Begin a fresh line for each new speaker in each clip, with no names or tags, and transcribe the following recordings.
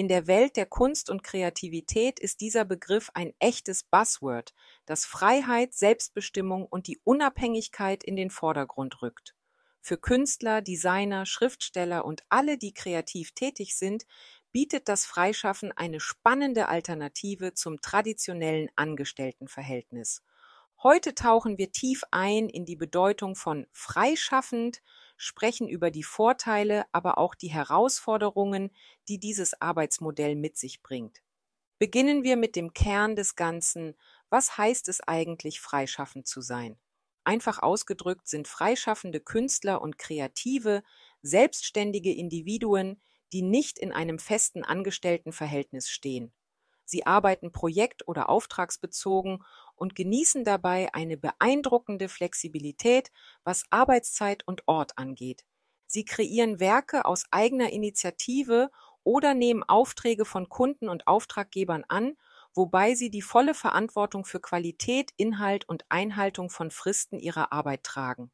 In der Welt der Kunst und Kreativität ist dieser Begriff ein echtes Buzzword, das Freiheit, Selbstbestimmung und die Unabhängigkeit in den Vordergrund rückt. Für Künstler, Designer, Schriftsteller und alle, die kreativ tätig sind, bietet das Freischaffen eine spannende Alternative zum traditionellen Angestelltenverhältnis. Heute tauchen wir tief ein in die Bedeutung von freischaffend, sprechen über die Vorteile, aber auch die Herausforderungen, die dieses Arbeitsmodell mit sich bringt. Beginnen wir mit dem Kern des Ganzen. Was heißt es eigentlich, freischaffend zu sein? Einfach ausgedrückt sind freischaffende Künstler und Kreative selbstständige Individuen, die nicht in einem festen Angestelltenverhältnis stehen. Sie arbeiten projekt- oder auftragsbezogen und genießen dabei eine beeindruckende Flexibilität, was Arbeitszeit und Ort angeht. Sie kreieren Werke aus eigener Initiative oder nehmen Aufträge von Kunden und Auftraggebern an, wobei sie die volle Verantwortung für Qualität, Inhalt und Einhaltung von Fristen ihrer Arbeit tragen.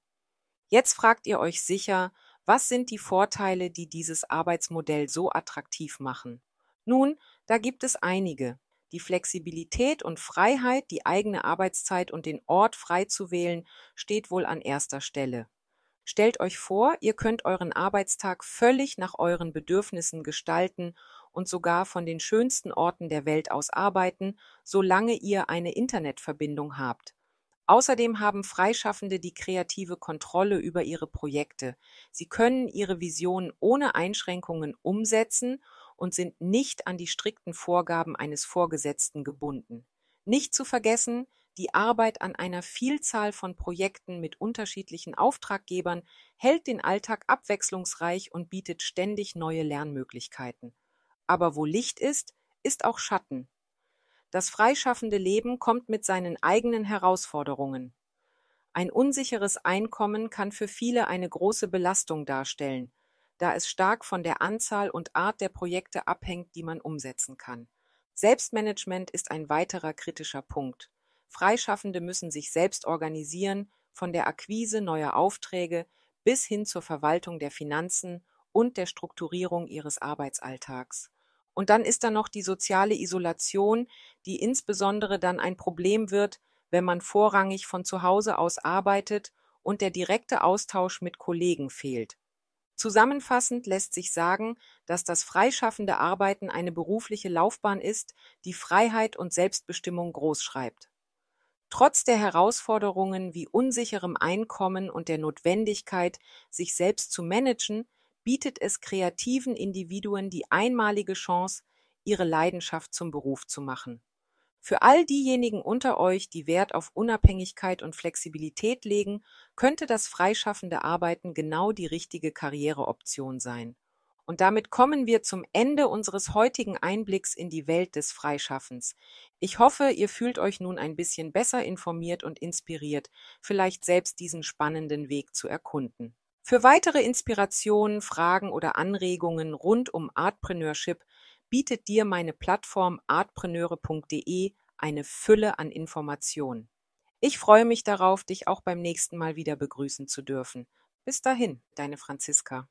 Jetzt fragt ihr euch sicher, was sind die Vorteile, die dieses Arbeitsmodell so attraktiv machen? Nun, da gibt es einige. Die Flexibilität und Freiheit, die eigene Arbeitszeit und den Ort frei zu wählen, steht wohl an erster Stelle. Stellt euch vor, ihr könnt euren Arbeitstag völlig nach euren Bedürfnissen gestalten und sogar von den schönsten Orten der Welt aus arbeiten, solange ihr eine Internetverbindung habt. Außerdem haben Freischaffende die kreative Kontrolle über ihre Projekte. Sie können ihre Visionen ohne Einschränkungen umsetzen und sind nicht an die strikten Vorgaben eines Vorgesetzten gebunden. Nicht zu vergessen, die Arbeit an einer Vielzahl von Projekten mit unterschiedlichen Auftraggebern hält den Alltag abwechslungsreich und bietet ständig neue Lernmöglichkeiten. Aber wo Licht ist, ist auch Schatten. Das freischaffende Leben kommt mit seinen eigenen Herausforderungen. Ein unsicheres Einkommen kann für viele eine große Belastung darstellen, da es stark von der Anzahl und Art der Projekte abhängt, die man umsetzen kann. Selbstmanagement ist ein weiterer kritischer Punkt. Freischaffende müssen sich selbst organisieren, von der Akquise neuer Aufträge bis hin zur Verwaltung der Finanzen und der Strukturierung ihres Arbeitsalltags. Und dann ist da noch die soziale Isolation, die insbesondere dann ein Problem wird, wenn man vorrangig von zu Hause aus arbeitet und der direkte Austausch mit Kollegen fehlt. Zusammenfassend lässt sich sagen, dass das freischaffende Arbeiten eine berufliche Laufbahn ist, die Freiheit und Selbstbestimmung großschreibt. Trotz der Herausforderungen wie unsicherem Einkommen und der Notwendigkeit, sich selbst zu managen, bietet es kreativen Individuen die einmalige Chance, ihre Leidenschaft zum Beruf zu machen. Für all diejenigen unter euch, die Wert auf Unabhängigkeit und Flexibilität legen, könnte das freischaffende Arbeiten genau die richtige Karriereoption sein. Und damit kommen wir zum Ende unseres heutigen Einblicks in die Welt des Freischaffens. Ich hoffe, ihr fühlt euch nun ein bisschen besser informiert und inspiriert, vielleicht selbst diesen spannenden Weg zu erkunden. Für weitere Inspirationen, Fragen oder Anregungen rund um Artpreneurship bietet dir meine Plattform artpreneure.de eine Fülle an Informationen. Ich freue mich darauf, dich auch beim nächsten Mal wieder begrüßen zu dürfen. Bis dahin, deine Franziska.